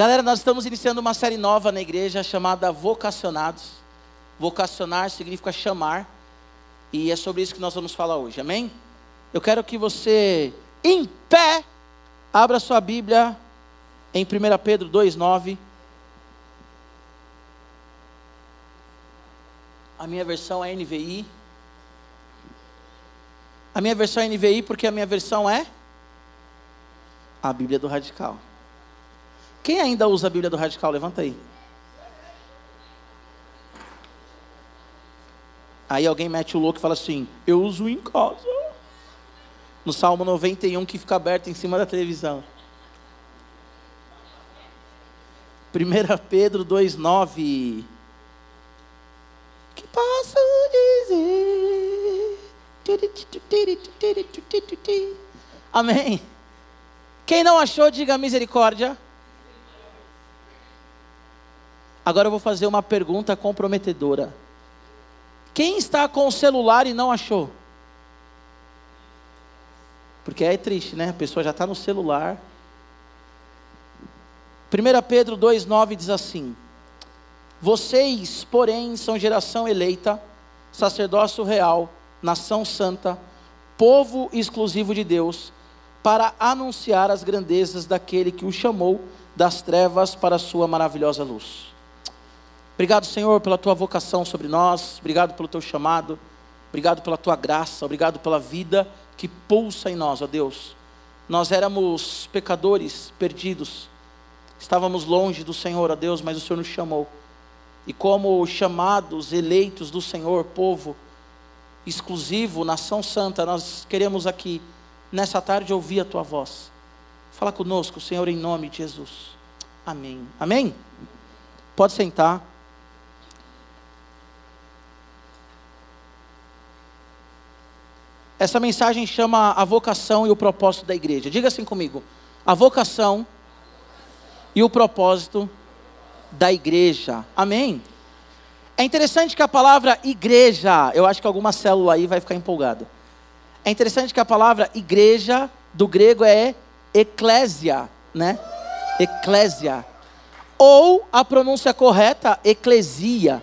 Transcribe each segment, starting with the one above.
Galera, nós estamos iniciando uma série nova na igreja chamada Vocacionados. Vocacionar significa chamar, e é sobre isso que nós vamos falar hoje, amém? Eu quero que você, em pé, abra sua Bíblia em 1 Pedro 2,9. A minha versão é NVI. A minha versão é NVI porque a minha versão é a Bíblia do Radical. Quem ainda usa a Bíblia do Radical? Levanta aí. Aí alguém mete o louco e fala assim: Eu uso em casa. No Salmo 91 que fica aberto em cima da televisão. 1 Pedro 2,9. Que posso dizer? Amém. Quem não achou, diga misericórdia. Agora eu vou fazer uma pergunta comprometedora. Quem está com o celular e não achou? Porque é triste, né? A pessoa já está no celular. 1 Pedro 2,9 diz assim: Vocês, porém, são geração eleita, sacerdócio real, nação santa, povo exclusivo de Deus para anunciar as grandezas daquele que o chamou das trevas para a sua maravilhosa luz. Obrigado, Senhor, pela tua vocação sobre nós, obrigado pelo teu chamado, obrigado pela tua graça, obrigado pela vida que pulsa em nós, ó Deus. Nós éramos pecadores, perdidos, estávamos longe do Senhor, ó Deus, mas o Senhor nos chamou. E como chamados, eleitos do Senhor, povo exclusivo, nação santa, nós queremos aqui nessa tarde ouvir a tua voz. Fala conosco, Senhor, em nome de Jesus. Amém. Amém? Pode sentar. Essa mensagem chama a vocação e o propósito da igreja. Diga assim comigo: a vocação e o propósito da igreja. Amém? É interessante que a palavra igreja, eu acho que alguma célula aí vai ficar empolgada. É interessante que a palavra igreja do grego é eclésia, né? Eclésia. Ou a pronúncia correta, eclesia.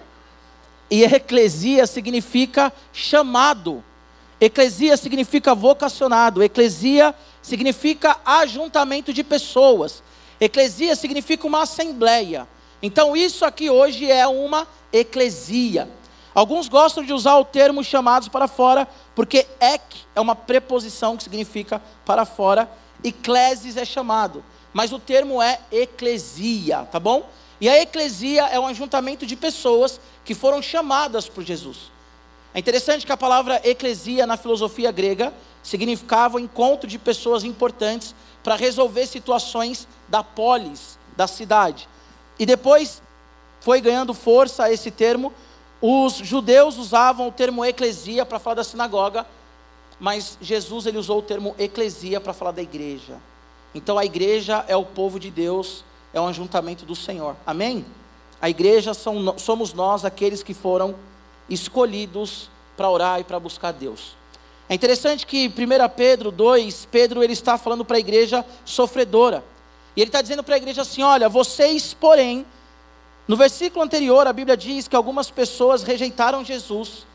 E eclesia significa chamado. Eclesia significa vocacionado. Eclesia significa ajuntamento de pessoas. Eclesia significa uma assembleia. Então, isso aqui hoje é uma eclesia. Alguns gostam de usar o termo chamados para fora, porque ek é uma preposição que significa para fora, eclesis é chamado, mas o termo é eclesia, tá bom? E a eclesia é um ajuntamento de pessoas que foram chamadas por Jesus. É interessante que a palavra eclesia na filosofia grega significava o encontro de pessoas importantes para resolver situações da polis, da cidade. E depois foi ganhando força esse termo os judeus usavam o termo eclesia para falar da sinagoga, mas Jesus ele usou o termo eclesia para falar da igreja. Então a igreja é o povo de Deus, é um ajuntamento do Senhor. Amém? A igreja são, somos nós, aqueles que foram escolhidos para orar e para buscar Deus. É interessante que 1 Pedro 2, Pedro ele está falando para a igreja sofredora. E ele está dizendo para a igreja assim: olha, vocês, porém, no versículo anterior, a Bíblia diz que algumas pessoas rejeitaram Jesus,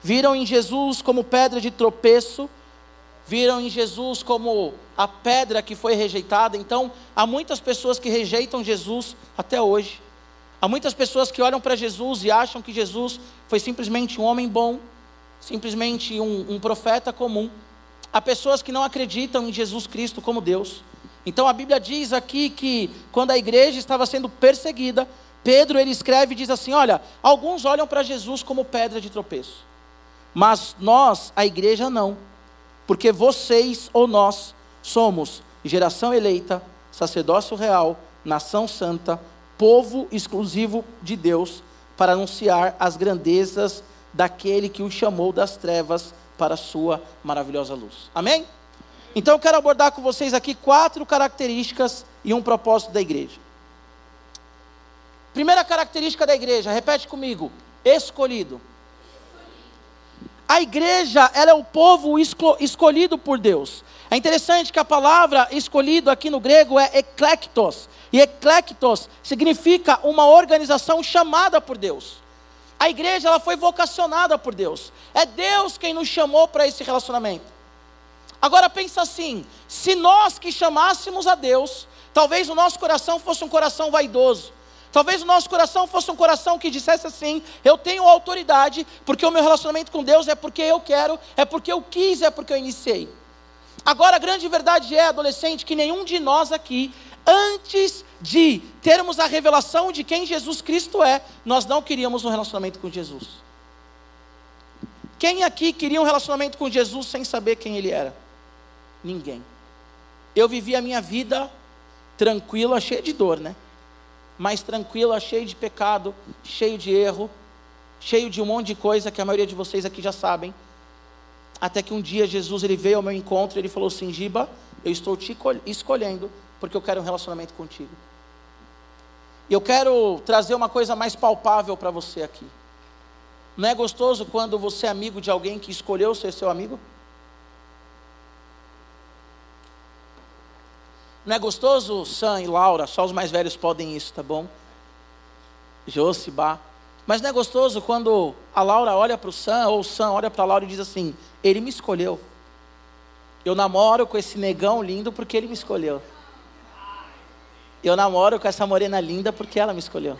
viram em Jesus como pedra de tropeço, viram em Jesus como a pedra que foi rejeitada. Então, há muitas pessoas que rejeitam Jesus até hoje. Há muitas pessoas que olham para Jesus e acham que Jesus foi simplesmente um homem bom, simplesmente um, um profeta comum. Há pessoas que não acreditam em Jesus Cristo como Deus. Então a Bíblia diz aqui que quando a igreja estava sendo perseguida, Pedro ele escreve e diz assim: Olha, alguns olham para Jesus como pedra de tropeço, mas nós, a igreja, não, porque vocês ou nós somos geração eleita, sacerdócio real, nação santa, povo exclusivo de Deus, para anunciar as grandezas daquele que o chamou das trevas para a sua maravilhosa luz. Amém? Então eu quero abordar com vocês aqui quatro características e um propósito da igreja. Primeira característica da igreja, repete comigo: escolhido. A igreja, ela é o povo escolhido por Deus. É interessante que a palavra escolhida aqui no grego é eclectos. E eclectos significa uma organização chamada por Deus. A igreja ela foi vocacionada por Deus. É Deus quem nos chamou para esse relacionamento. Agora pensa assim: se nós que chamássemos a Deus, talvez o nosso coração fosse um coração vaidoso. Talvez o nosso coração fosse um coração que dissesse assim: eu tenho autoridade, porque o meu relacionamento com Deus é porque eu quero, é porque eu quis, é porque eu iniciei. Agora a grande verdade é, adolescente, que nenhum de nós aqui, antes de termos a revelação de quem Jesus Cristo é, nós não queríamos um relacionamento com Jesus. Quem aqui queria um relacionamento com Jesus sem saber quem ele era? Ninguém. Eu vivi a minha vida tranquila, cheia de dor, né? Mas tranquila, cheia de pecado, cheio de erro, cheio de um monte de coisa que a maioria de vocês aqui já sabem. Até que um dia Jesus ele veio ao meu encontro e ele falou assim: Giba, eu estou te escolhendo porque eu quero um relacionamento contigo. E eu quero trazer uma coisa mais palpável para você aqui. Não é gostoso quando você é amigo de alguém que escolheu ser seu amigo? Não é gostoso, Sam e Laura? Só os mais velhos podem isso, tá bom? Josibá. Mas não é gostoso quando a Laura olha para o Sam, ou o Sam olha para a Laura e diz assim: Ele me escolheu. Eu namoro com esse negão lindo porque ele me escolheu. Eu namoro com essa morena linda porque ela me escolheu.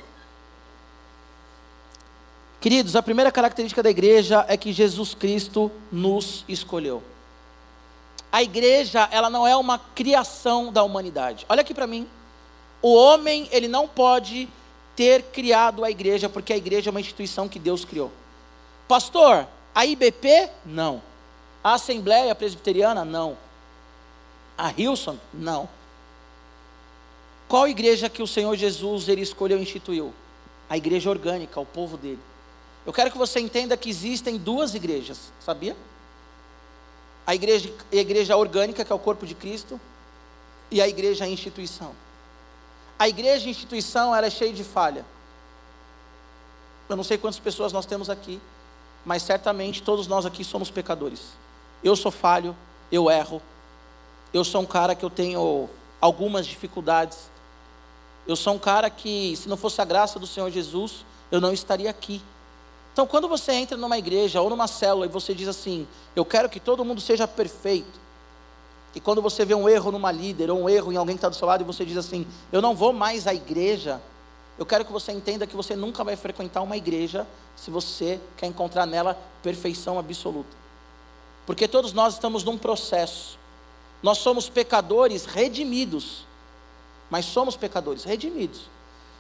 Queridos, a primeira característica da igreja é que Jesus Cristo nos escolheu a igreja, ela não é uma criação da humanidade. Olha aqui para mim. O homem, ele não pode ter criado a igreja, porque a igreja é uma instituição que Deus criou. Pastor, a IBP? Não. A Assembleia Presbiteriana? Não. A Hilson? Não. Qual igreja que o Senhor Jesus ele escolheu e instituiu? A igreja orgânica, o povo dele. Eu quero que você entenda que existem duas igrejas, sabia? a igreja, a igreja orgânica, que é o corpo de Cristo, e a igreja a instituição. A igreja instituição ela é cheia de falha. Eu não sei quantas pessoas nós temos aqui, mas certamente todos nós aqui somos pecadores. Eu sou falho, eu erro. Eu sou um cara que eu tenho algumas dificuldades. Eu sou um cara que, se não fosse a graça do Senhor Jesus, eu não estaria aqui. Então, quando você entra numa igreja ou numa célula e você diz assim: Eu quero que todo mundo seja perfeito. E quando você vê um erro numa líder ou um erro em alguém que está do seu lado e você diz assim: Eu não vou mais à igreja. Eu quero que você entenda que você nunca vai frequentar uma igreja se você quer encontrar nela perfeição absoluta. Porque todos nós estamos num processo. Nós somos pecadores redimidos. Mas somos pecadores redimidos.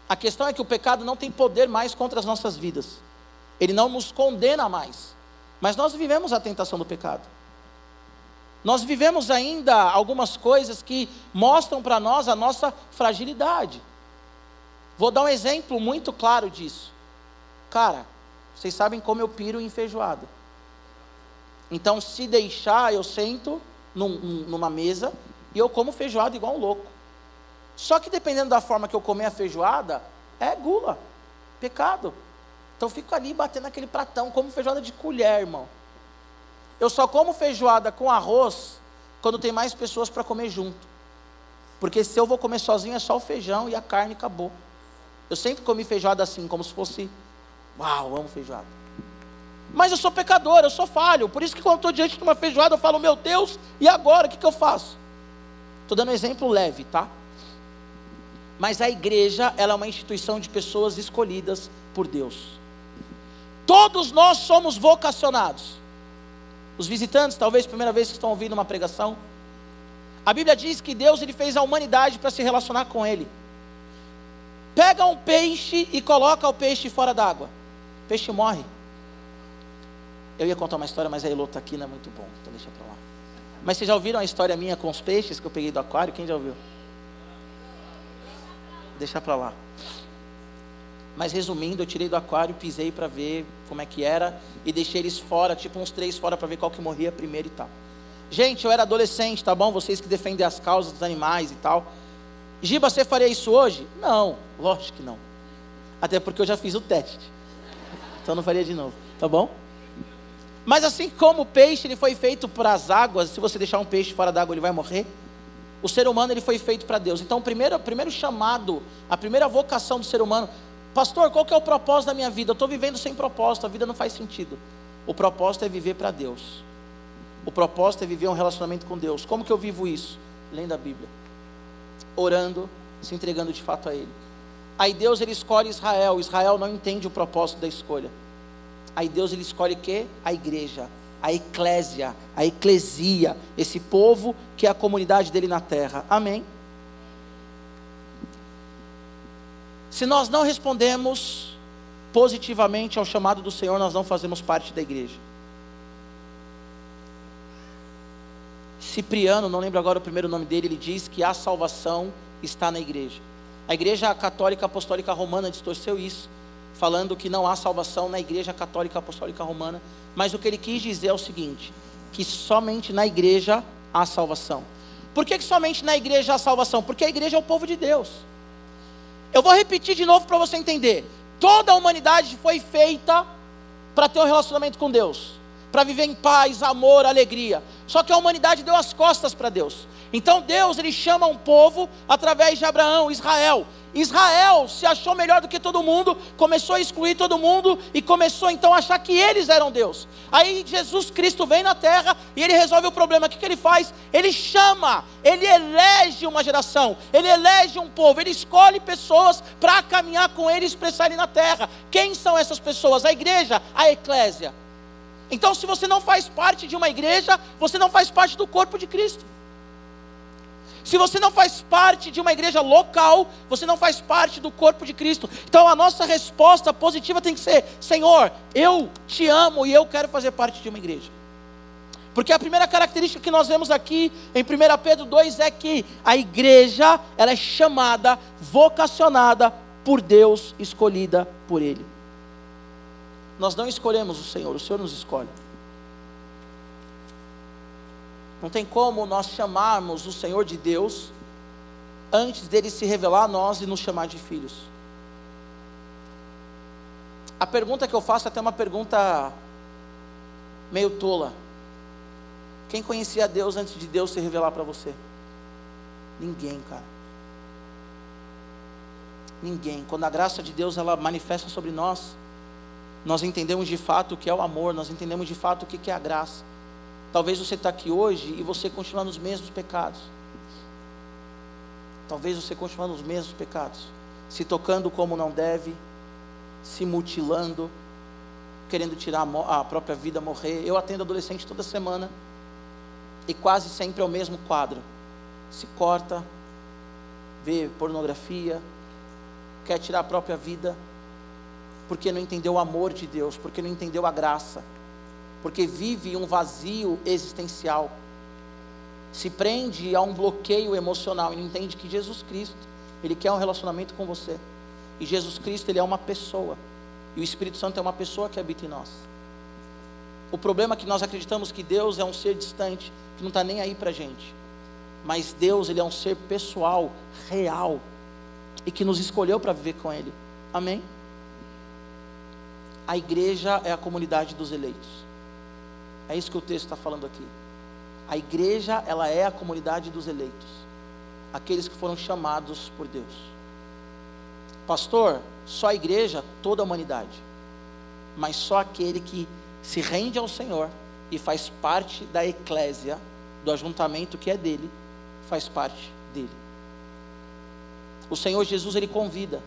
A questão é que o pecado não tem poder mais contra as nossas vidas. Ele não nos condena mais. Mas nós vivemos a tentação do pecado. Nós vivemos ainda algumas coisas que mostram para nós a nossa fragilidade. Vou dar um exemplo muito claro disso. Cara, vocês sabem como eu piro em feijoada. Então, se deixar, eu sento num, numa mesa e eu como feijoada igual um louco. Só que dependendo da forma que eu comer a feijoada, é gula, pecado. Então fico ali batendo aquele pratão, como feijoada de colher, irmão. Eu só como feijoada com arroz quando tem mais pessoas para comer junto. Porque se eu vou comer sozinho é só o feijão e a carne acabou. Eu sempre comi feijoada assim, como se fosse, uau, amo feijoada. Mas eu sou pecador, eu sou falho. Por isso que quando estou diante de uma feijoada eu falo, meu Deus, e agora? O que, que eu faço? Estou dando um exemplo leve, tá? Mas a igreja, ela é uma instituição de pessoas escolhidas por Deus. Todos nós somos vocacionados. Os visitantes, talvez primeira vez que estão ouvindo uma pregação, a Bíblia diz que Deus ele fez a humanidade para se relacionar com ele. Pega um peixe e coloca o peixe fora d'água. O peixe morre. Eu ia contar uma história, mas a Elô está aqui, não é muito bom, então deixa para lá. Mas vocês já ouviram a história minha com os peixes que eu peguei do aquário? Quem já ouviu? Deixa para lá. Mas resumindo, eu tirei do aquário, pisei para ver como é que era e deixei eles fora, tipo uns três fora para ver qual que morria primeiro e tal. Gente, eu era adolescente, tá bom? Vocês que defendem as causas dos animais e tal. Giba, você faria isso hoje? Não, lógico que não. Até porque eu já fiz o teste. Então não faria de novo, tá bom? Mas assim como o peixe ele foi feito para as águas, se você deixar um peixe fora d'água ele vai morrer. O ser humano ele foi feito para Deus. Então o primeiro, o primeiro chamado, a primeira vocação do ser humano, pastor, qual que é o propósito da minha vida? Eu estou vivendo sem propósito, a vida não faz sentido. O propósito é viver para Deus. O propósito é viver um relacionamento com Deus. Como que eu vivo isso? Lendo a Bíblia, orando, se entregando de fato a Ele. Aí Deus ele escolhe Israel. Israel não entende o propósito da escolha. Aí Deus ele escolhe o quê? A igreja, a eclésia, a eclesia, esse povo que é a comunidade dele na terra. Amém. Se nós não respondemos positivamente ao chamado do Senhor, nós não fazemos parte da igreja. Cipriano, não lembro agora o primeiro nome dele, ele diz que a salvação está na igreja. A igreja católica apostólica romana distorceu isso falando que não há salvação na Igreja Católica Apostólica Romana, mas o que ele quis dizer é o seguinte: que somente na igreja há salvação. Por que, que somente na igreja há salvação? Porque a igreja é o povo de Deus. Eu vou repetir de novo para você entender. Toda a humanidade foi feita para ter um relacionamento com Deus, para viver em paz, amor, alegria. Só que a humanidade deu as costas para Deus. Então Deus ele chama um povo através de Abraão, Israel. Israel se achou melhor do que todo mundo, começou a excluir todo mundo e começou então a achar que eles eram Deus. Aí Jesus Cristo vem na terra e ele resolve o problema. O que, que ele faz? Ele chama, ele elege uma geração, ele elege um povo, ele escolhe pessoas para caminhar com ele e expressar ele na terra. Quem são essas pessoas? A igreja, a eclésia. Então, se você não faz parte de uma igreja, você não faz parte do corpo de Cristo. Se você não faz parte de uma igreja local, você não faz parte do corpo de Cristo. Então a nossa resposta positiva tem que ser: Senhor, eu te amo e eu quero fazer parte de uma igreja. Porque a primeira característica que nós vemos aqui em 1 Pedro 2 é que a igreja ela é chamada, vocacionada por Deus, escolhida por Ele. Nós não escolhemos o Senhor, o Senhor nos escolhe. Não tem como nós chamarmos o Senhor de Deus antes dele se revelar a nós e nos chamar de filhos. A pergunta que eu faço é até uma pergunta meio tola. Quem conhecia Deus antes de Deus se revelar para você? Ninguém, cara. Ninguém. Quando a graça de Deus ela manifesta sobre nós, nós entendemos de fato o que é o amor, nós entendemos de fato o que é a graça. Talvez você está aqui hoje e você continua nos mesmos pecados. Talvez você continue nos mesmos pecados. Se tocando como não deve, se mutilando, querendo tirar a própria vida, morrer. Eu atendo adolescente toda semana e quase sempre é o mesmo quadro. Se corta, vê pornografia, quer tirar a própria vida, porque não entendeu o amor de Deus, porque não entendeu a graça porque vive um vazio existencial, se prende a um bloqueio emocional e não entende que Jesus Cristo, Ele quer um relacionamento com você, e Jesus Cristo, Ele é uma pessoa, e o Espírito Santo é uma pessoa que habita em nós. O problema é que nós acreditamos que Deus é um ser distante, que não está nem aí para a gente, mas Deus, Ele é um ser pessoal, real, e que nos escolheu para viver com Ele, amém? A igreja é a comunidade dos eleitos. É isso que o texto está falando aqui. A igreja, ela é a comunidade dos eleitos, aqueles que foram chamados por Deus. Pastor, só a igreja, toda a humanidade, mas só aquele que se rende ao Senhor e faz parte da eclésia, do ajuntamento que é dele, faz parte dele. O Senhor Jesus, ele convida,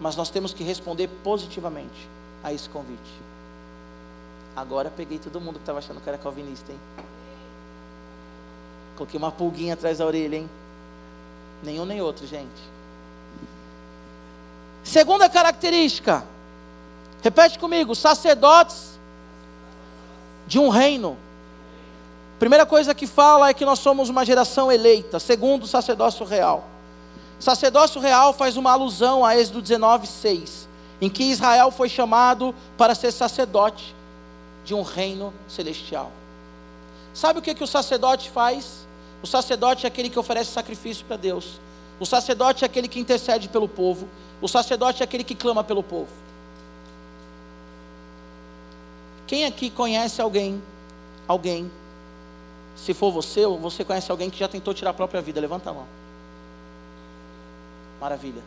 mas nós temos que responder positivamente a esse convite. Agora peguei todo mundo que estava achando que era calvinista, hein? Coloquei uma pulguinha atrás da orelha, hein? Nenhum nem outro, gente. Segunda característica. Repete comigo: sacerdotes de um reino. Primeira coisa que fala é que nós somos uma geração eleita. Segundo, sacerdócio real. Sacerdócio real faz uma alusão a Êxodo 19, 6, em que Israel foi chamado para ser sacerdote de um reino celestial. Sabe o que, que o sacerdote faz? O sacerdote é aquele que oferece sacrifício para Deus. O sacerdote é aquele que intercede pelo povo. O sacerdote é aquele que clama pelo povo. Quem aqui conhece alguém, alguém, se for você ou você conhece alguém que já tentou tirar a própria vida? Levanta a mão. Maravilha.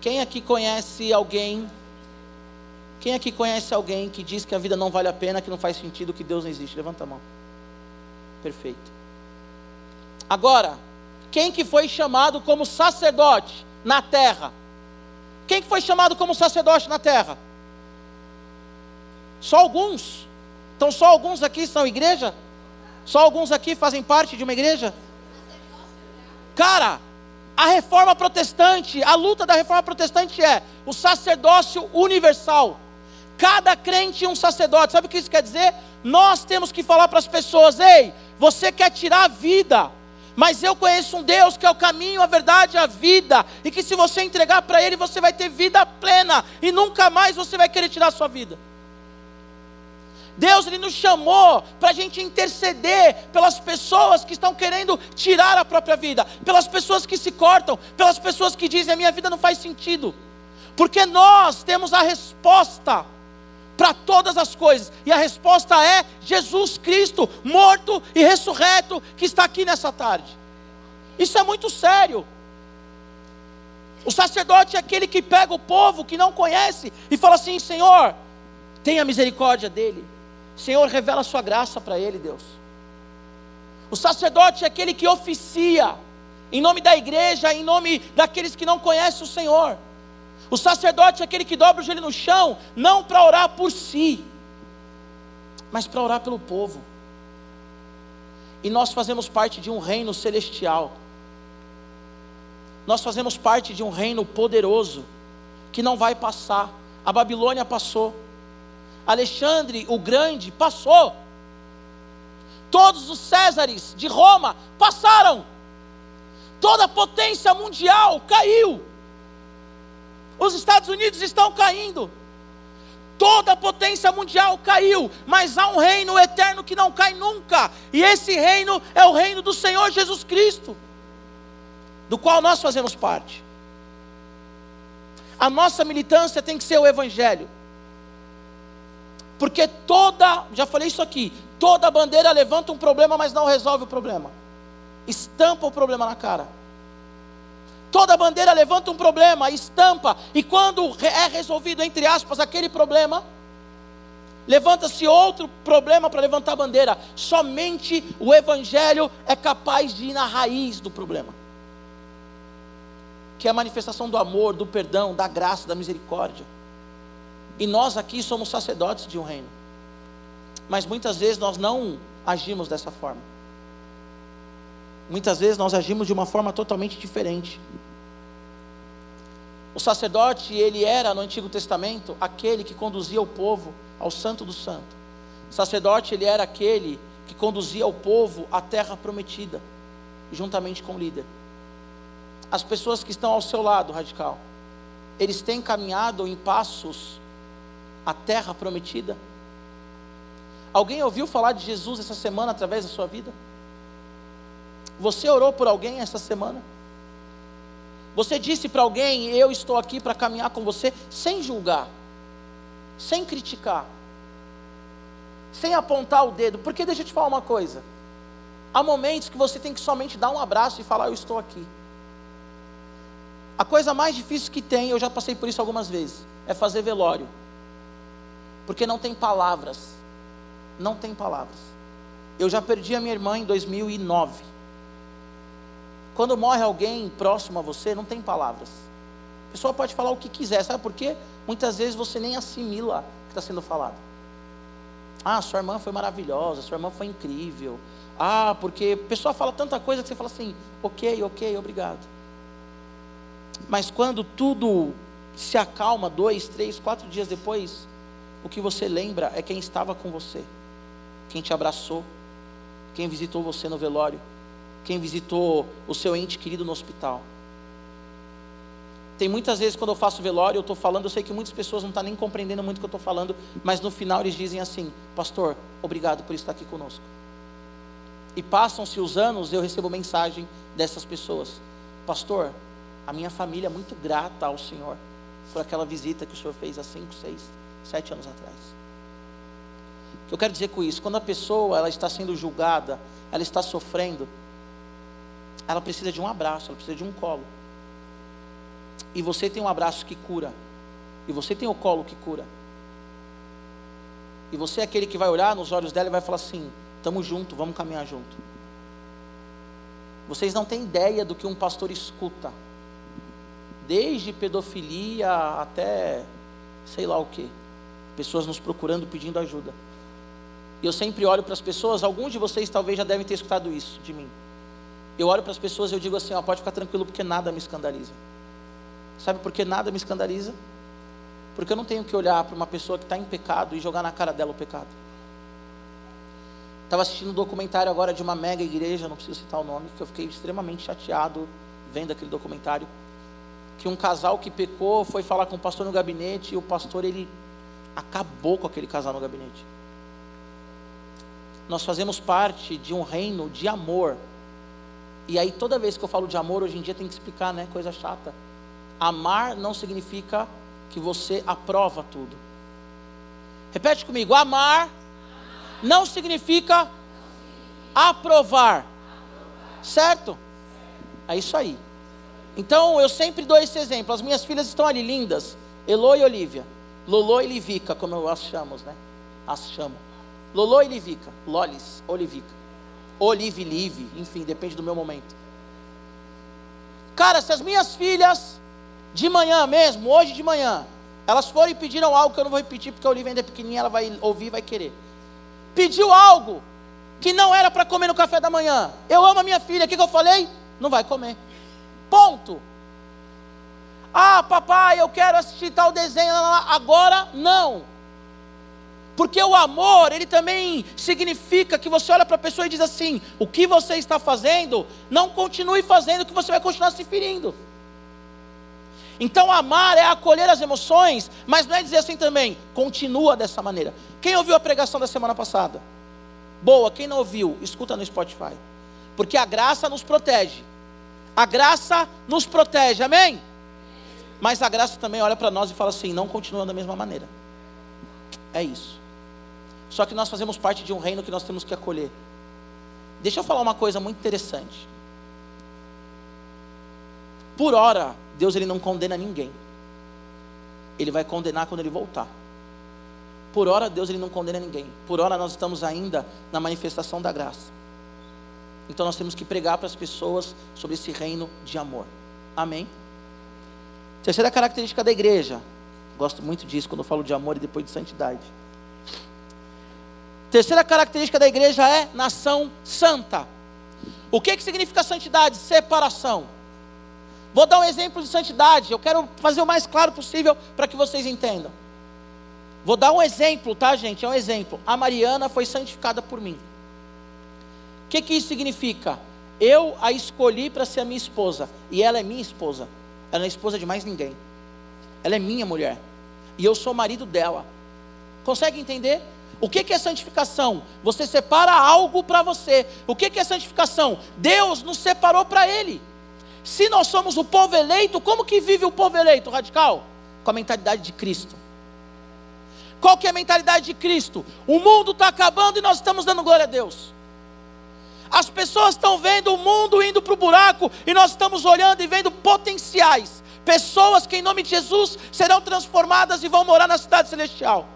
Quem aqui conhece alguém? Quem aqui conhece alguém que diz que a vida não vale a pena, que não faz sentido, que Deus não existe? Levanta a mão. Perfeito. Agora, quem que foi chamado como sacerdote na terra? Quem que foi chamado como sacerdote na terra? Só alguns. Então só alguns aqui são igreja? Só alguns aqui fazem parte de uma igreja? Cara, a reforma protestante, a luta da reforma protestante é o sacerdócio universal. Cada crente um sacerdote. Sabe o que isso quer dizer? Nós temos que falar para as pessoas: ei, você quer tirar a vida, mas eu conheço um Deus que é o caminho, a verdade, a vida, e que se você entregar para Ele, você vai ter vida plena, e nunca mais você vai querer tirar a sua vida. Deus ele nos chamou para a gente interceder pelas pessoas que estão querendo tirar a própria vida, pelas pessoas que se cortam, pelas pessoas que dizem a minha vida não faz sentido, porque nós temos a resposta para todas as coisas, e a resposta é Jesus Cristo, morto e ressurreto, que está aqui nessa tarde. Isso é muito sério. O sacerdote é aquele que pega o povo que não conhece e fala assim: Senhor, tenha misericórdia dele. Senhor, revela a sua graça para ele, Deus. O sacerdote é aquele que oficia, em nome da igreja, em nome daqueles que não conhecem o Senhor. O sacerdote é aquele que dobra o joelho no chão, não para orar por si, mas para orar pelo povo. E nós fazemos parte de um reino celestial. Nós fazemos parte de um reino poderoso, que não vai passar. A Babilônia passou. Alexandre o Grande passou. Todos os Césares de Roma passaram. Toda a potência mundial caiu. Os Estados Unidos estão caindo. Toda a potência mundial caiu, mas há um reino eterno que não cai nunca, e esse reino é o reino do Senhor Jesus Cristo, do qual nós fazemos parte. A nossa militância tem que ser o Evangelho. Porque toda, já falei isso aqui, toda bandeira levanta um problema, mas não resolve o problema. Estampa o problema na cara. Toda bandeira levanta um problema, estampa, e quando é resolvido, entre aspas, aquele problema, levanta-se outro problema para levantar a bandeira. Somente o Evangelho é capaz de ir na raiz do problema, que é a manifestação do amor, do perdão, da graça, da misericórdia. E nós aqui somos sacerdotes de um reino. Mas muitas vezes nós não agimos dessa forma. Muitas vezes nós agimos de uma forma totalmente diferente. O sacerdote, ele era no Antigo Testamento aquele que conduzia o povo ao Santo do Santo. O sacerdote, ele era aquele que conduzia o povo à terra prometida, juntamente com o líder. As pessoas que estão ao seu lado, radical, eles têm caminhado em passos a terra prometida? Alguém ouviu falar de Jesus essa semana através da sua vida? Você orou por alguém essa semana? Você disse para alguém: Eu estou aqui para caminhar com você, sem julgar, sem criticar, sem apontar o dedo. Porque deixa eu te falar uma coisa: há momentos que você tem que somente dar um abraço e falar: Eu estou aqui. A coisa mais difícil que tem, eu já passei por isso algumas vezes, é fazer velório porque não tem palavras. Não tem palavras. Eu já perdi a minha irmã em 2009. Quando morre alguém próximo a você, não tem palavras. A pessoa pode falar o que quiser, sabe por quê? Muitas vezes você nem assimila o que está sendo falado. Ah, sua irmã foi maravilhosa, sua irmã foi incrível. Ah, porque a pessoa fala tanta coisa que você fala assim, ok, ok, obrigado. Mas quando tudo se acalma, dois, três, quatro dias depois, o que você lembra é quem estava com você, quem te abraçou, quem visitou você no velório, quem visitou o seu ente querido no hospital. Tem muitas vezes quando eu faço velório, eu estou falando, eu sei que muitas pessoas não estão nem compreendendo muito o que eu estou falando, mas no final eles dizem assim: Pastor, obrigado por estar aqui conosco. E passam-se os anos, eu recebo mensagem dessas pessoas: Pastor, a minha família é muito grata ao Senhor por aquela visita que o Senhor fez há cinco, seis, sete anos atrás. O que eu quero dizer com isso? Quando a pessoa ela está sendo julgada, ela está sofrendo, ela precisa de um abraço, ela precisa de um colo. E você tem um abraço que cura. E você tem o colo que cura. E você é aquele que vai olhar nos olhos dela e vai falar assim: estamos juntos, vamos caminhar junto. Vocês não têm ideia do que um pastor escuta, desde pedofilia até sei lá o que, pessoas nos procurando pedindo ajuda. E eu sempre olho para as pessoas, alguns de vocês talvez já devem ter escutado isso de mim. Eu olho para as pessoas e eu digo assim: ó, pode ficar tranquilo, porque nada me escandaliza. Sabe por que nada me escandaliza? Porque eu não tenho que olhar para uma pessoa que está em pecado e jogar na cara dela o pecado. Estava assistindo um documentário agora de uma mega igreja, não preciso citar o nome, que eu fiquei extremamente chateado vendo aquele documentário. Que um casal que pecou foi falar com o pastor no gabinete e o pastor ele acabou com aquele casal no gabinete. Nós fazemos parte de um reino de amor. E aí toda vez que eu falo de amor, hoje em dia tem que explicar, né? Coisa chata. Amar não significa que você aprova tudo. Repete comigo: amar não significa aprovar. Certo? É isso aí. Então eu sempre dou esse exemplo. As minhas filhas estão ali lindas, Elo e Olivia. Lolo e Livica, como as chamamos, né? As chamo. Lolo e Livica, Lolis, Olivica. Olive, Live, enfim, depende do meu momento. Cara, se as minhas filhas, de manhã mesmo, hoje de manhã, elas forem e pediram algo que eu não vou repetir, porque a Olivia ainda é pequenininha, ela vai ouvir e vai querer. Pediu algo que não era para comer no café da manhã. Eu amo a minha filha, o que, que eu falei? Não vai comer. Ponto. Ah, papai, eu quero assistir tal desenho. Agora, não. Porque o amor, ele também significa que você olha para a pessoa e diz assim: o que você está fazendo, não continue fazendo, que você vai continuar se ferindo. Então, amar é acolher as emoções, mas não é dizer assim também, continua dessa maneira. Quem ouviu a pregação da semana passada? Boa, quem não ouviu, escuta no Spotify. Porque a graça nos protege. A graça nos protege, amém? Mas a graça também olha para nós e fala assim: não continua da mesma maneira. É isso. Só que nós fazemos parte de um reino que nós temos que acolher. Deixa eu falar uma coisa muito interessante. Por hora, Deus ele não condena ninguém. Ele vai condenar quando ele voltar. Por hora, Deus ele não condena ninguém. Por hora, nós estamos ainda na manifestação da graça. Então, nós temos que pregar para as pessoas sobre esse reino de amor. Amém? Terceira característica da igreja. Gosto muito disso quando eu falo de amor e depois de santidade. Terceira característica da igreja é nação santa. O que, que significa santidade? Separação. Vou dar um exemplo de santidade. Eu quero fazer o mais claro possível para que vocês entendam. Vou dar um exemplo, tá, gente? É um exemplo. A Mariana foi santificada por mim. O que, que isso significa? Eu a escolhi para ser a minha esposa. E ela é minha esposa. Ela não é esposa de mais ninguém. Ela é minha mulher. E eu sou marido dela. Consegue entender? O que é santificação? Você separa algo para você. O que é santificação? Deus nos separou para Ele. Se nós somos o povo eleito, como que vive o povo eleito radical? Com a mentalidade de Cristo. Qual que é a mentalidade de Cristo? O mundo está acabando e nós estamos dando glória a Deus. As pessoas estão vendo o mundo indo para o buraco e nós estamos olhando e vendo potenciais. Pessoas que em nome de Jesus serão transformadas e vão morar na cidade celestial.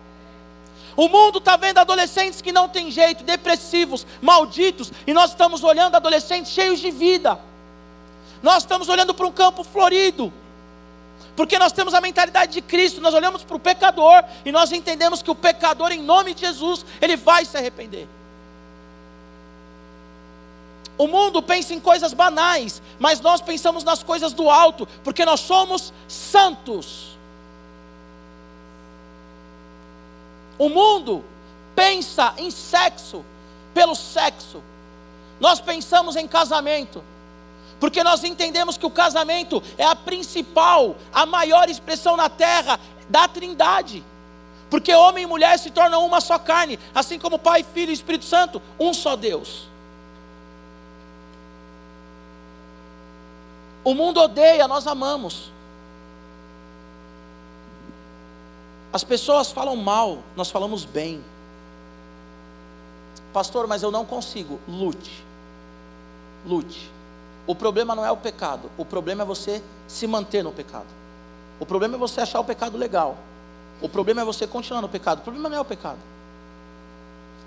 O mundo está vendo adolescentes que não têm jeito, depressivos, malditos, e nós estamos olhando adolescentes cheios de vida. Nós estamos olhando para um campo florido, porque nós temos a mentalidade de Cristo, nós olhamos para o pecador e nós entendemos que o pecador, em nome de Jesus, ele vai se arrepender. O mundo pensa em coisas banais, mas nós pensamos nas coisas do alto, porque nós somos santos. O mundo pensa em sexo pelo sexo. Nós pensamos em casamento, porque nós entendemos que o casamento é a principal, a maior expressão na terra da Trindade. Porque homem e mulher se tornam uma só carne, assim como Pai, Filho e Espírito Santo, um só Deus. O mundo odeia, nós amamos. As pessoas falam mal, nós falamos bem. Pastor, mas eu não consigo. Lute. Lute. O problema não é o pecado, o problema é você se manter no pecado. O problema é você achar o pecado legal. O problema é você continuar no pecado. O problema não é o pecado.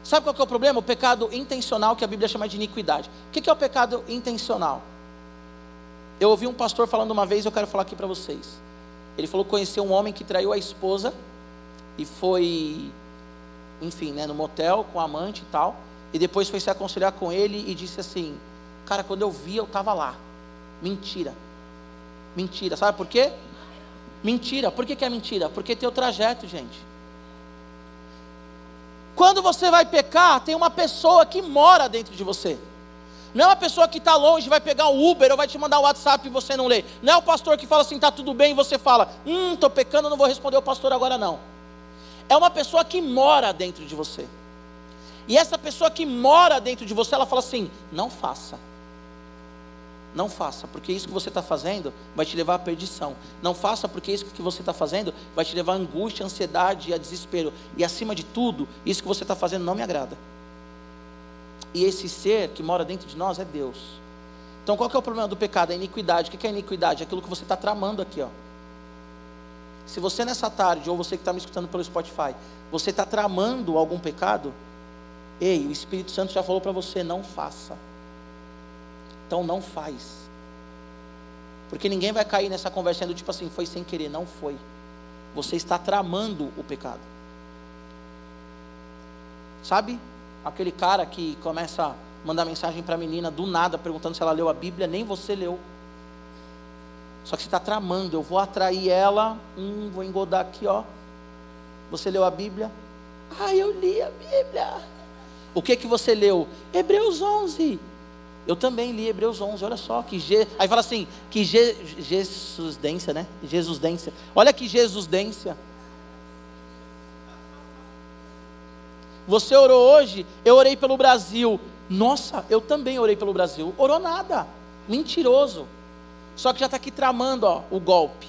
Sabe qual é o problema? O pecado intencional, que a Bíblia chama de iniquidade. O que é o pecado intencional? Eu ouvi um pastor falando uma vez, eu quero falar aqui para vocês. Ele falou que conheceu um homem que traiu a esposa e foi, enfim, né, no motel com a amante e tal. E depois foi se aconselhar com ele e disse assim: Cara, quando eu vi, eu estava lá. Mentira. Mentira. Sabe por quê? Mentira. Por que, que é mentira? Porque tem o trajeto, gente. Quando você vai pecar, tem uma pessoa que mora dentro de você. Não é uma pessoa que está longe, vai pegar um Uber ou vai te mandar um WhatsApp e você não lê. Não é o pastor que fala assim, está tudo bem, e você fala, hum, estou pecando, não vou responder o pastor agora não. É uma pessoa que mora dentro de você. E essa pessoa que mora dentro de você, ela fala assim: não faça. Não faça, porque isso que você está fazendo vai te levar à perdição. Não faça, porque isso que você está fazendo vai te levar à angústia, à ansiedade e a desespero. E acima de tudo, isso que você está fazendo não me agrada. E esse ser que mora dentro de nós é Deus. Então qual que é o problema do pecado? A iniquidade. O que é iniquidade? Aquilo que você está tramando aqui, ó. Se você nessa tarde, ou você que está me escutando pelo Spotify, você está tramando algum pecado, ei, o Espírito Santo já falou para você, não faça. Então não faz. Porque ninguém vai cair nessa conversa do tipo assim, foi sem querer, não foi. Você está tramando o pecado. Sabe? Aquele cara que começa a mandar mensagem para a menina do nada, perguntando se ela leu a Bíblia, nem você leu. Só que você está tramando, eu vou atrair ela, hum, vou engodar aqui, ó. Você leu a Bíblia? Ah, eu li a Bíblia. O que que você leu? Hebreus 11. Eu também li Hebreus 11, olha só, que Je... aí fala assim, que Je... Jesusdência, né? Jesusdência. Olha que Jesusdência. Você orou hoje, eu orei pelo Brasil. Nossa, eu também orei pelo Brasil. Orou nada. Mentiroso. Só que já está aqui tramando ó, o golpe.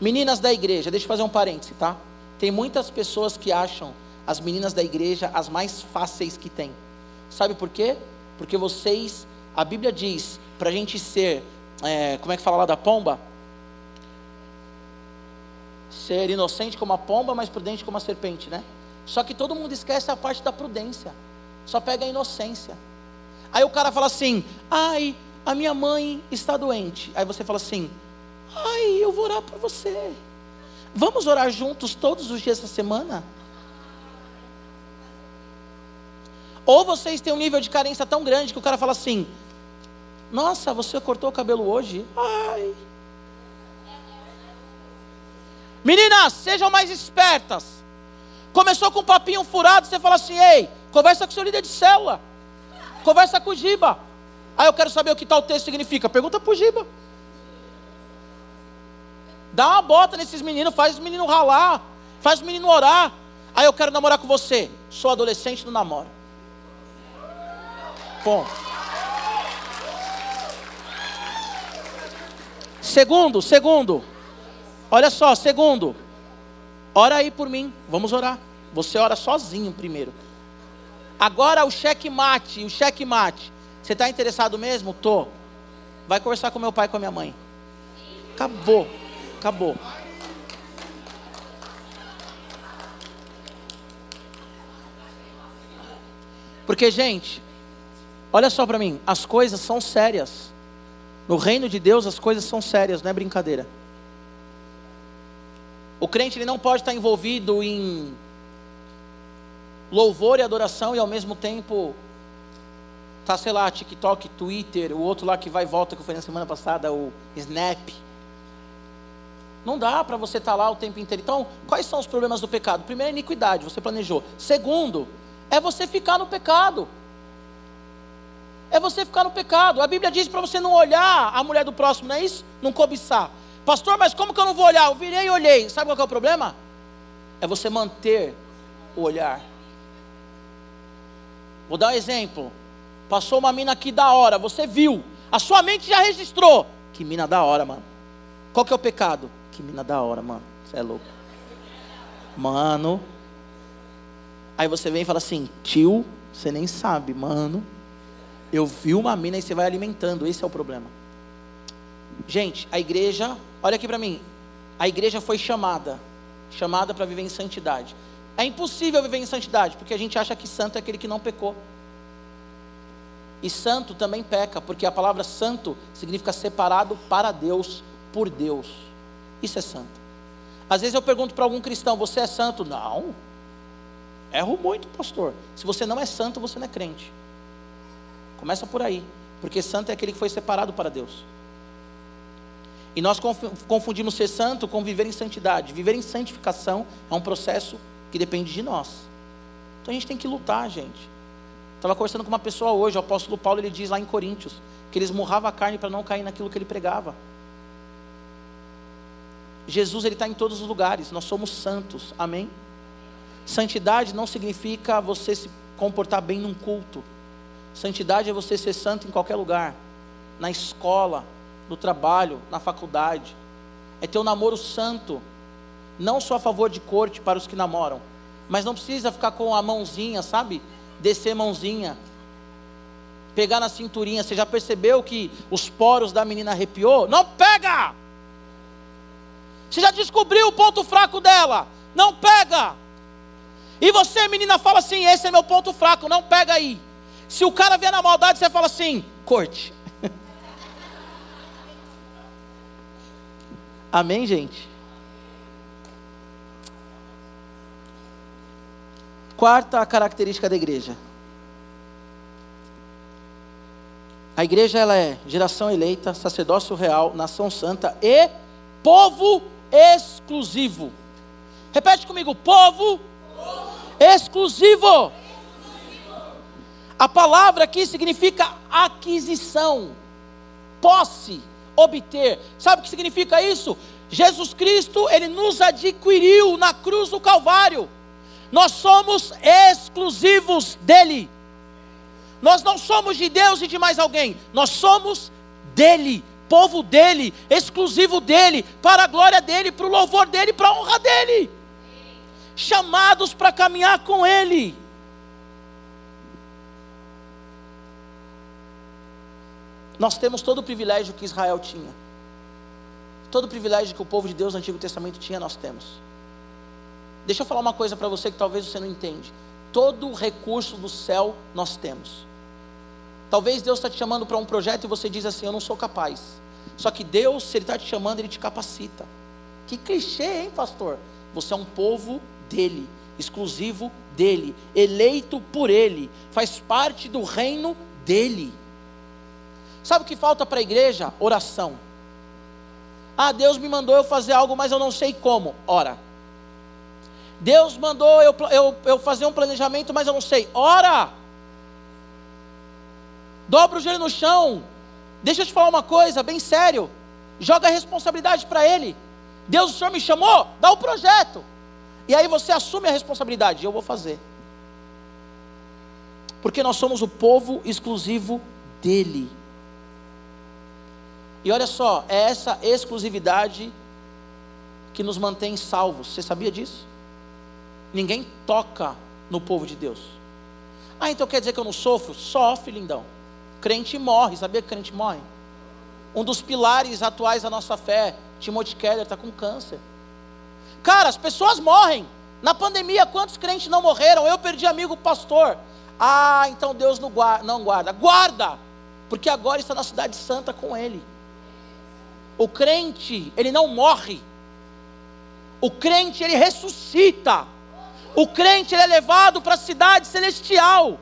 Meninas da igreja, deixa eu fazer um parêntese, tá? Tem muitas pessoas que acham as meninas da igreja as mais fáceis que tem. Sabe por quê? Porque vocês, a Bíblia diz, para a gente ser, é, como é que fala lá da pomba? Ser inocente como a pomba, mas prudente como a serpente, né? Só que todo mundo esquece a parte da prudência, só pega a inocência. Aí o cara fala assim: ai, a minha mãe está doente. Aí você fala assim: ai, eu vou orar por você. Vamos orar juntos todos os dias da semana? Ou vocês têm um nível de carência tão grande que o cara fala assim: Nossa, você cortou o cabelo hoje? Ai. Meninas, sejam mais espertas. Começou com um papinho furado, você fala assim: Ei, conversa com seu líder de célula. Conversa com o Giba. Aí eu quero saber o que tal texto significa. Pergunta para o Giba. Dá uma bota nesses meninos, faz os meninos ralar, faz os meninos orar. Aí eu quero namorar com você. Sou adolescente, não namoro. Ponto. Segundo, segundo. Olha só, segundo. Ora aí por mim. Vamos orar. Você ora sozinho primeiro. Agora o cheque mate, o cheque mate. Você está interessado mesmo? Tô. Vai conversar com meu pai e com a minha mãe. Acabou. Acabou. Porque, gente, Olha só para mim, as coisas são sérias. No reino de Deus as coisas são sérias, não é brincadeira. O crente ele não pode estar envolvido em louvor e adoração e ao mesmo tempo tá, sei lá, TikTok, Twitter, o outro lá que vai e volta que foi na semana passada, o Snap. Não dá para você estar tá lá o tempo inteiro. Então, quais são os problemas do pecado? Primeiro, é iniquidade, você planejou. Segundo, é você ficar no pecado é você ficar no pecado. A Bíblia diz para você não olhar a mulher do próximo, não é isso? Não cobiçar. Pastor, mas como que eu não vou olhar? Eu virei e olhei. Sabe qual é o problema? É você manter o olhar. Vou dar um exemplo. Passou uma mina aqui da hora, você viu. A sua mente já registrou. Que mina da hora, mano. Qual que é o pecado? Que mina da hora, mano. Você é louco. Mano. Aí você vem e fala assim: tio, você nem sabe, mano. Eu vi uma mina e você vai alimentando. Esse é o problema. Gente, a igreja, olha aqui para mim. A igreja foi chamada, chamada para viver em santidade. É impossível viver em santidade, porque a gente acha que santo é aquele que não pecou. E santo também peca, porque a palavra santo significa separado para Deus, por Deus. Isso é santo. Às vezes eu pergunto para algum cristão: Você é santo? Não. Erro muito, pastor. Se você não é santo, você não é crente. Começa por aí. Porque santo é aquele que foi separado para Deus. E nós confundimos ser santo com viver em santidade. Viver em santificação é um processo que depende de nós. Então a gente tem que lutar, gente. Estava conversando com uma pessoa hoje, o apóstolo Paulo ele diz lá em Coríntios que ele esmurrava a carne para não cair naquilo que ele pregava. Jesus ele está em todos os lugares, nós somos santos, amém? Santidade não significa você se comportar bem num culto. Santidade é você ser santo em qualquer lugar, na escola, no trabalho, na faculdade. É ter um namoro santo, não só a favor de corte para os que namoram, mas não precisa ficar com a mãozinha, sabe? Descer mãozinha, pegar na cinturinha. Você já percebeu que os poros da menina arrepiou? Não pega! Você já descobriu o ponto fraco dela? Não pega! E você, menina, fala assim: esse é meu ponto fraco, não pega aí. Se o cara vier na maldade, você fala assim: corte. Amém, gente? Quarta característica da igreja. A igreja ela é geração eleita, sacerdócio real, nação santa e povo exclusivo. Repete comigo: povo, povo. Exclusivo. exclusivo. A palavra aqui significa aquisição, posse, obter. Sabe o que significa isso? Jesus Cristo, ele nos adquiriu na cruz do Calvário. Nós somos exclusivos dele. Nós não somos de Deus e de mais alguém. Nós somos dele, povo dele, exclusivo dele, para a glória dele, para o louvor dele, para a honra dele. Chamados para caminhar com ele. Nós temos todo o privilégio que Israel tinha. Todo o privilégio que o povo de Deus no Antigo Testamento tinha, nós temos. Deixa eu falar uma coisa para você que talvez você não entende. Todo recurso do céu nós temos. Talvez Deus está te chamando para um projeto e você diz assim: Eu não sou capaz. Só que Deus, se Ele está te chamando, Ele te capacita. Que clichê, hein, pastor? Você é um povo dele, exclusivo dele, eleito por ele, faz parte do reino dele. Sabe o que falta para a igreja? Oração. Ah, Deus me mandou eu fazer algo, mas eu não sei como. Ora. Deus mandou eu, eu, eu fazer um planejamento, mas eu não sei. Ora. Dobra o joelho no chão. Deixa eu te falar uma coisa, bem sério. Joga a responsabilidade para Ele. Deus, o Senhor me chamou? Dá o projeto. E aí você assume a responsabilidade. Eu vou fazer. Porque nós somos o povo exclusivo dEle. E olha só, é essa exclusividade que nos mantém salvos. Você sabia disso? Ninguém toca no povo de Deus. Ah, então quer dizer que eu não sofro? Sofre, lindão. Crente morre, sabia que crente morre? Um dos pilares atuais da nossa fé, Timothy Keller, está com câncer. Cara, as pessoas morrem. Na pandemia, quantos crentes não morreram? Eu perdi amigo pastor. Ah, então Deus não guarda. Não guarda. Guarda! Porque agora está na cidade santa com ele. O crente, ele não morre. O crente, ele ressuscita. O crente, é levado para a cidade celestial.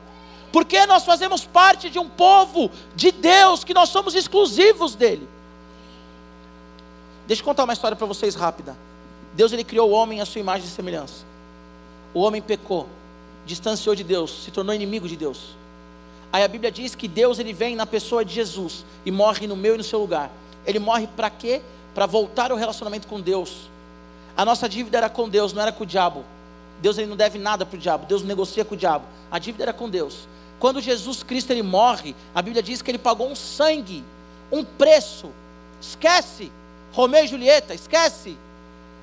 Porque nós fazemos parte de um povo de Deus, que nós somos exclusivos dele. Deixa eu contar uma história para vocês rápida. Deus ele criou o homem à sua imagem e semelhança. O homem pecou, distanciou de Deus, se tornou inimigo de Deus. Aí a Bíblia diz que Deus ele vem na pessoa de Jesus e morre no meu e no seu lugar. Ele morre para quê? Para voltar ao relacionamento com Deus. A nossa dívida era com Deus, não era com o diabo. Deus ele não deve nada para o diabo. Deus negocia com o diabo. A dívida era com Deus. Quando Jesus Cristo ele morre, a Bíblia diz que ele pagou um sangue, um preço. Esquece Romeu e Julieta, esquece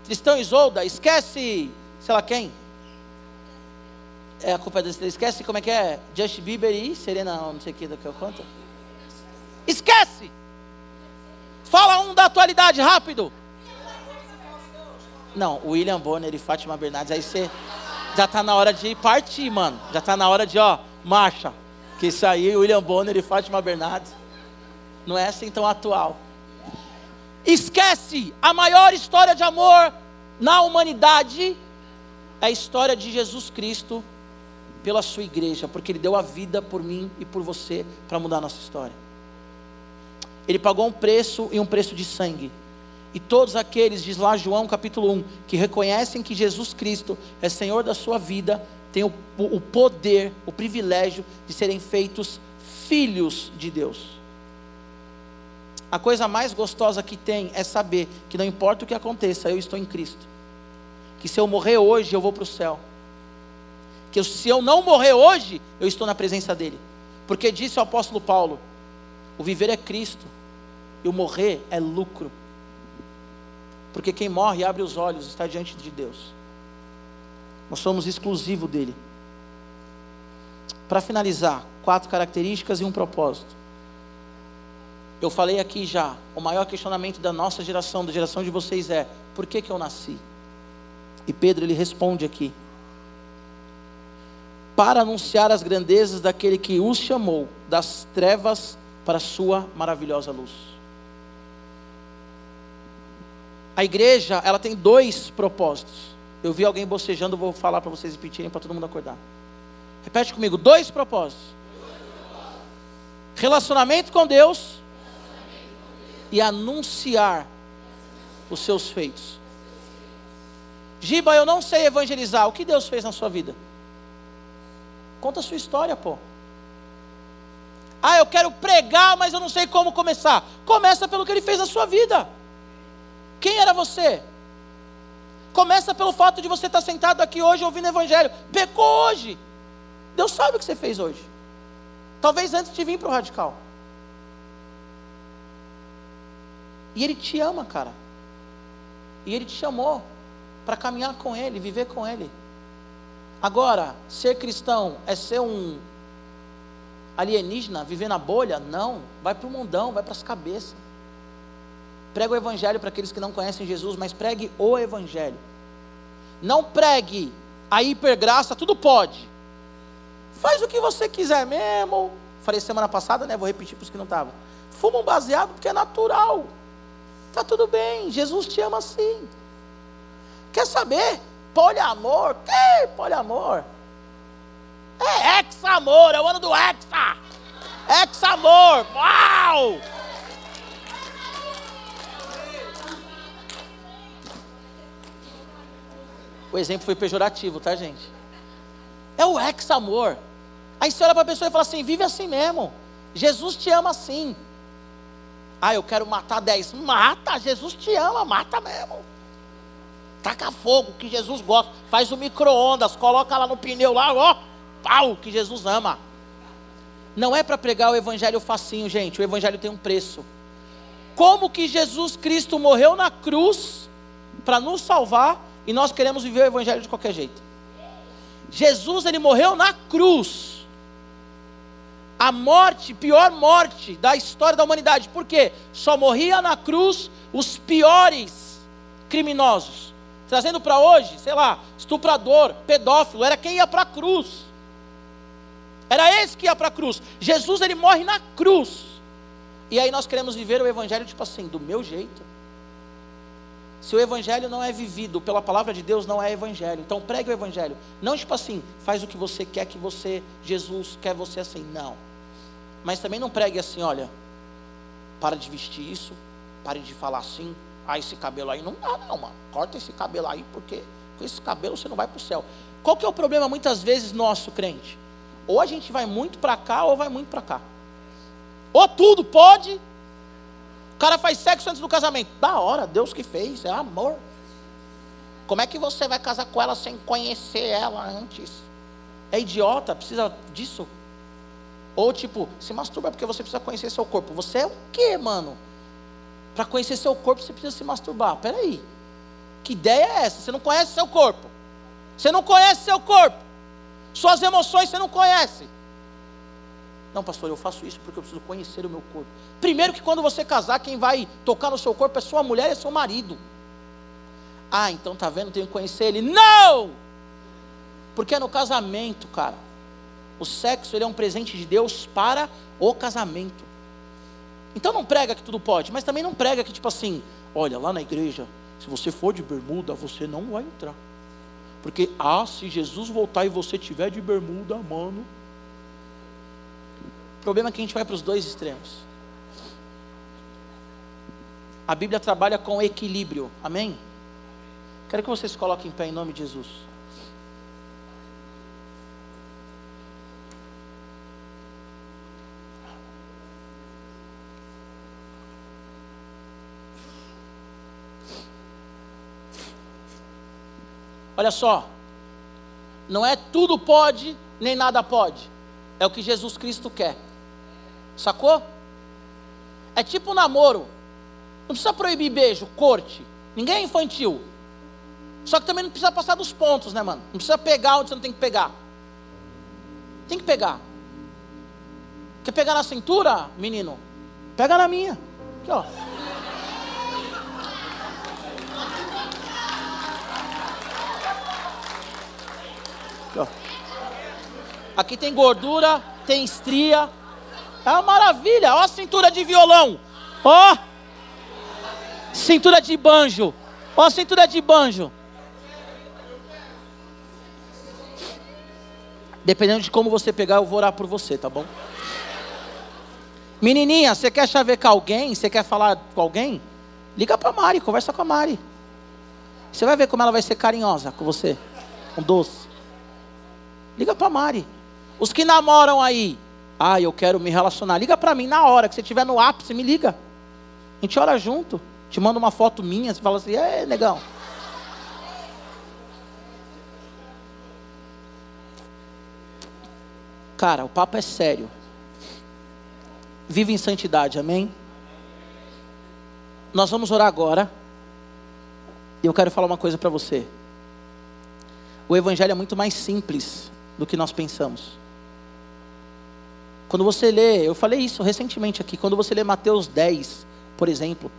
Tristão e Isolda, esquece, sei lá quem. É a culpa das Esquece como é que é? Justin Bieber e Serena, não sei o que, que eu conto. Esquece! Fala um da atualidade, rápido. Não, William Bonner e Fátima Bernardes, aí você já tá na hora de partir, mano. Já tá na hora de, ó, marcha. Que isso aí, William Bonner e Fátima Bernardes, não é assim tão atual. Esquece a maior história de amor na humanidade é a história de Jesus Cristo pela sua igreja, porque ele deu a vida por mim e por você para mudar a nossa história. Ele pagou um preço e um preço de sangue. E todos aqueles, diz lá João capítulo 1, que reconhecem que Jesus Cristo é Senhor da sua vida, têm o, o poder, o privilégio de serem feitos filhos de Deus. A coisa mais gostosa que tem é saber que não importa o que aconteça, eu estou em Cristo. Que se eu morrer hoje, eu vou para o céu. Que se eu não morrer hoje, eu estou na presença dEle. Porque disse o apóstolo Paulo: o viver é Cristo, e o morrer é lucro. Porque quem morre abre os olhos, está diante de Deus. Nós somos exclusivo dele. Para finalizar, quatro características e um propósito. Eu falei aqui já, o maior questionamento da nossa geração, da geração de vocês é: por que, que eu nasci? E Pedro ele responde aqui: para anunciar as grandezas daquele que os chamou das trevas para a sua maravilhosa luz. A igreja, ela tem dois propósitos. Eu vi alguém bocejando, vou falar para vocês repetirem para todo mundo acordar. Repete comigo: dois propósitos. Relacionamento com Deus e anunciar os seus feitos. Giba, eu não sei evangelizar. O que Deus fez na sua vida? Conta a sua história, pô. Ah, eu quero pregar, mas eu não sei como começar. Começa pelo que ele fez na sua vida. Quem era você? Começa pelo fato de você estar sentado aqui hoje ouvindo o evangelho. Pecou hoje. Deus sabe o que você fez hoje. Talvez antes de vir para o radical. E Ele te ama, cara. E Ele te chamou para caminhar com Ele, viver com Ele. Agora, ser cristão é ser um alienígena, viver na bolha? Não. Vai para o mundão, vai para as cabeças. Prega o Evangelho para aqueles que não conhecem Jesus, mas pregue o Evangelho. Não pregue a hipergraça, tudo pode. Faz o que você quiser mesmo. Falei semana passada, né? Vou repetir para os que não estavam. Fuma um baseado porque é natural. Está tudo bem, Jesus te ama assim. Quer saber? Poliamor? Que poliamor? É ex-amor, é o ano do exa. Ex-amor, uau! O exemplo foi pejorativo, tá, gente? É o ex-amor. Aí você olha para a pessoa e fala assim: vive assim mesmo. Jesus te ama assim. Ah, eu quero matar dez. Mata, Jesus te ama, mata mesmo. Taca fogo, que Jesus gosta. Faz o micro-ondas, coloca lá no pneu lá, ó. Pau, que Jesus ama. Não é para pregar o evangelho facinho, gente. O evangelho tem um preço. Como que Jesus Cristo morreu na cruz para nos salvar e nós queremos viver o evangelho de qualquer jeito. Jesus ele morreu na cruz. A morte, pior morte da história da humanidade. Por quê? Só morria na cruz os piores criminosos. Trazendo para hoje, sei lá, estuprador, pedófilo, era quem ia para a cruz. Era esse que ia para a cruz. Jesus ele morre na cruz. E aí nós queremos viver o evangelho tipo assim, do meu jeito. Se o evangelho não é vivido pela palavra de Deus, não é evangelho. Então pregue o evangelho. Não tipo assim, faz o que você quer que você, Jesus quer você assim. Não. Mas também não pregue assim, olha, para de vestir isso, pare de falar assim. Ah, esse cabelo aí não dá, não, mano. Corta esse cabelo aí, porque com esse cabelo você não vai para o céu. Qual que é o problema muitas vezes nosso, crente? Ou a gente vai muito para cá, ou vai muito para cá. Ou tudo pode, o cara faz sexo antes do casamento. Da hora, Deus que fez, é amor. Como é que você vai casar com ela sem conhecer ela antes? É idiota, precisa disso. Ou tipo, se masturba porque você precisa conhecer seu corpo. Você é o quê, mano? Para conhecer seu corpo você precisa se masturbar. Peraí. Que ideia é essa? Você não conhece seu corpo. Você não conhece seu corpo. Suas emoções você não conhece. Não, pastor, eu faço isso porque eu preciso conhecer o meu corpo. Primeiro que quando você casar, quem vai tocar no seu corpo é sua mulher e é seu marido. Ah, então tá vendo, tenho que conhecer ele. Não! Porque é no casamento, cara. O sexo ele é um presente de Deus para o casamento. Então não prega que tudo pode, mas também não prega que tipo assim, olha, lá na igreja, se você for de bermuda, você não vai entrar. Porque ah, se Jesus voltar e você tiver de bermuda, mano, o problema é que a gente vai para os dois extremos. A Bíblia trabalha com equilíbrio. Amém? Quero que vocês coloquem em pé em nome de Jesus. Olha só, não é tudo pode, nem nada pode. É o que Jesus Cristo quer. Sacou? É tipo um namoro. Não precisa proibir beijo, corte. Ninguém é infantil. Só que também não precisa passar dos pontos, né, mano? Não precisa pegar onde você não tem que pegar. Tem que pegar. Quer pegar na cintura, menino? Pega na minha. Aqui, ó. Aqui, ó. Aqui tem gordura, tem estria. É uma maravilha. Ó cintura de violão. Ó. Cintura de banjo. Ó cintura de banjo. Dependendo de como você pegar, eu vou orar por você, tá bom? Menininha, você quer chavecar alguém? Você quer falar com alguém? Liga para Mari, conversa com a Mari. Você vai ver como ela vai ser carinhosa com você. Um doce. Liga para Mari. Os que namoram aí, ah, eu quero me relacionar. Liga para mim na hora que você estiver no ápice, me liga. A gente ora junto. Te manda uma foto minha, você fala assim: "É, negão". Cara, o papo é sério. Vive em santidade, amém? Nós vamos orar agora. E eu quero falar uma coisa para você. O evangelho é muito mais simples do que nós pensamos. Quando você lê, eu falei isso recentemente aqui, quando você lê Mateus 10, por exemplo,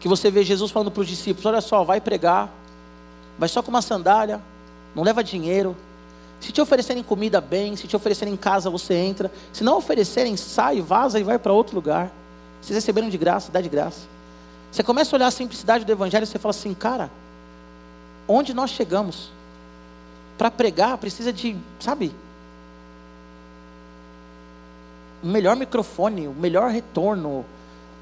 que você vê Jesus falando para os discípulos: olha só, vai pregar, vai só com uma sandália, não leva dinheiro. Se te oferecerem comida, bem. Se te oferecerem casa, você entra. Se não oferecerem, sai, vaza e vai para outro lugar. Vocês receberam de graça, dá de graça. Você começa a olhar a simplicidade do Evangelho e você fala assim, cara, onde nós chegamos? Para pregar precisa de, sabe, um melhor microfone, um melhor retorno.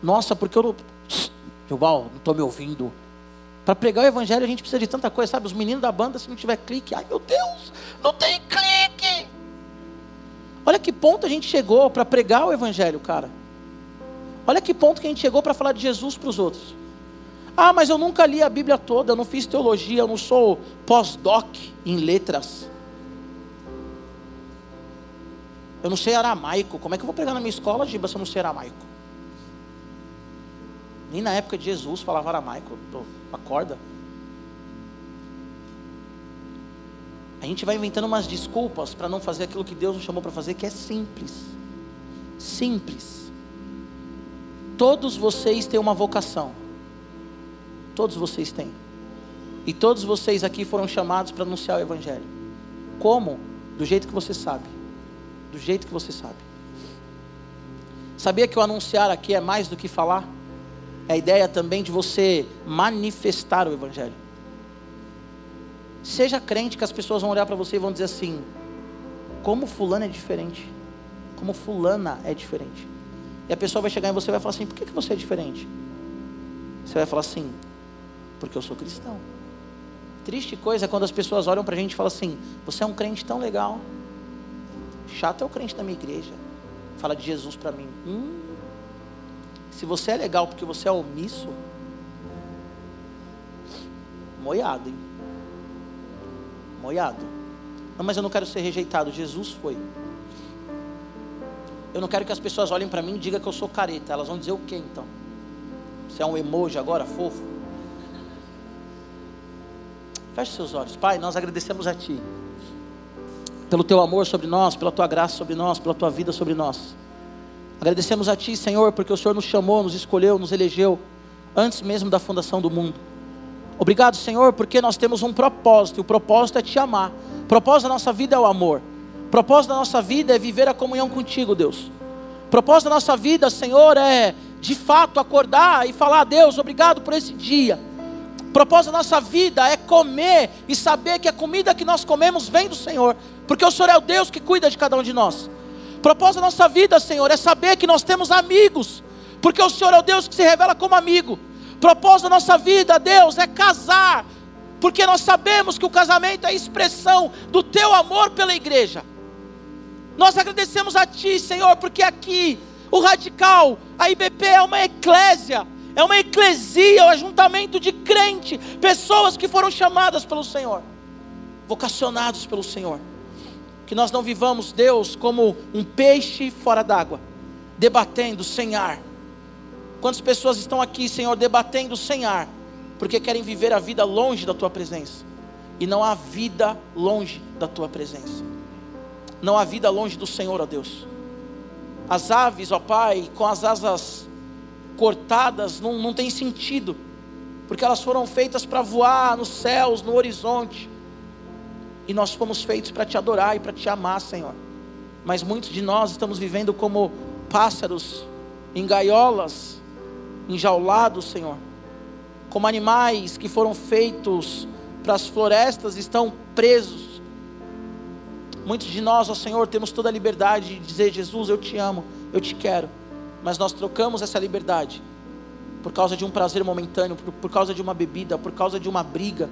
Nossa, porque eu não. Não estou me ouvindo. Para pregar o evangelho a gente precisa de tanta coisa, sabe? Os meninos da banda, se não tiver clique, ai meu Deus, não tem clique. Olha que ponto a gente chegou para pregar o evangelho, cara. Olha que ponto que a gente chegou para falar de Jesus para os outros. Ah, mas eu nunca li a Bíblia toda, eu não fiz teologia, eu não sou pós-doc em letras. Eu não sei aramaico. Como é que eu vou pregar na minha escola, Giba, se eu não sei aramaico? Nem na época de Jesus falava aramaico. Tô, acorda. A gente vai inventando umas desculpas para não fazer aquilo que Deus nos chamou para fazer, que é simples. Simples. Todos vocês têm uma vocação. Todos vocês têm. E todos vocês aqui foram chamados para anunciar o Evangelho. Como? Do jeito que você sabe do jeito que você sabe. Sabia que o anunciar aqui é mais do que falar? É a ideia também de você manifestar o Evangelho. Seja crente que as pessoas vão olhar para você e vão dizer assim: como fulano é diferente, como fulana é diferente. E a pessoa vai chegar em você e vai falar assim: por que, que você é diferente? Você vai falar assim: porque eu sou cristão. Triste coisa é quando as pessoas olham para a gente e falam assim: você é um crente tão legal, Chato é o crente da minha igreja. Fala de Jesus para mim. Hum, se você é legal porque você é omisso, moiado, hein? Moiado. Não, mas eu não quero ser rejeitado. Jesus foi. Eu não quero que as pessoas olhem para mim e digam que eu sou careta. Elas vão dizer o que então? Você é um emoji agora, fofo? Feche seus olhos. Pai, nós agradecemos a Ti pelo teu amor sobre nós, pela tua graça sobre nós, pela tua vida sobre nós. Agradecemos a Ti, Senhor, porque o Senhor nos chamou, nos escolheu, nos elegeu antes mesmo da fundação do mundo. Obrigado, Senhor, porque nós temos um propósito, e o propósito é te amar. O propósito da nossa vida é o amor. O propósito da nossa vida é viver a comunhão contigo, Deus. O propósito da nossa vida, Senhor, é de fato acordar e falar a Deus, obrigado por esse dia. O propósito da nossa vida é comer e saber que a comida que nós comemos vem do Senhor, porque o Senhor é o Deus que cuida de cada um de nós. O propósito da nossa vida, Senhor, é saber que nós temos amigos, porque o Senhor é o Deus que se revela como amigo. O propósito da nossa vida, Deus, é casar, porque nós sabemos que o casamento é a expressão do teu amor pela igreja. Nós agradecemos a Ti, Senhor, porque aqui o radical, a IBP é uma eclésia, é uma eclesia, é um ajuntamento de crente, pessoas que foram chamadas pelo Senhor, vocacionados pelo Senhor. Que nós não vivamos, Deus, como um peixe fora d'água, debatendo sem ar. Quantas pessoas estão aqui, Senhor, debatendo sem ar, porque querem viver a vida longe da tua presença, e não há vida longe da tua presença, não há vida longe do Senhor, ó Deus. As aves, ó Pai, com as asas cortadas, não, não tem sentido, porque elas foram feitas para voar nos céus, no horizonte, e nós fomos feitos para te adorar e para te amar, Senhor. Mas muitos de nós estamos vivendo como pássaros em gaiolas, enjaulados, Senhor, como animais que foram feitos para as florestas, estão presos Muitos de nós, ó Senhor, temos toda a liberdade de dizer: Jesus, eu te amo, eu te quero. Mas nós trocamos essa liberdade por causa de um prazer momentâneo, por, por causa de uma bebida, por causa de uma briga,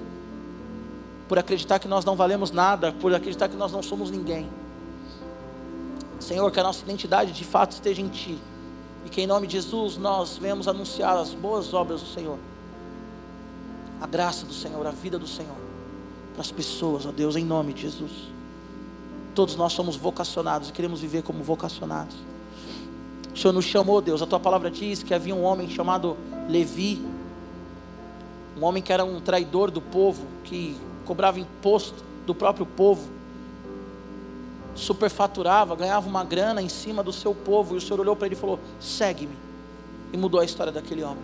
por acreditar que nós não valemos nada, por acreditar que nós não somos ninguém. Senhor, que a nossa identidade de fato esteja em Ti. E que em nome de Jesus nós venhamos anunciar as boas obras do Senhor. A graça do Senhor, a vida do Senhor. Para as pessoas, ó Deus, em nome de Jesus. Todos nós somos vocacionados e queremos viver como vocacionados. O Senhor nos chamou, Deus. A tua palavra diz que havia um homem chamado Levi, um homem que era um traidor do povo, que cobrava imposto do próprio povo, superfaturava, ganhava uma grana em cima do seu povo. E o Senhor olhou para ele e falou: segue-me. E mudou a história daquele homem.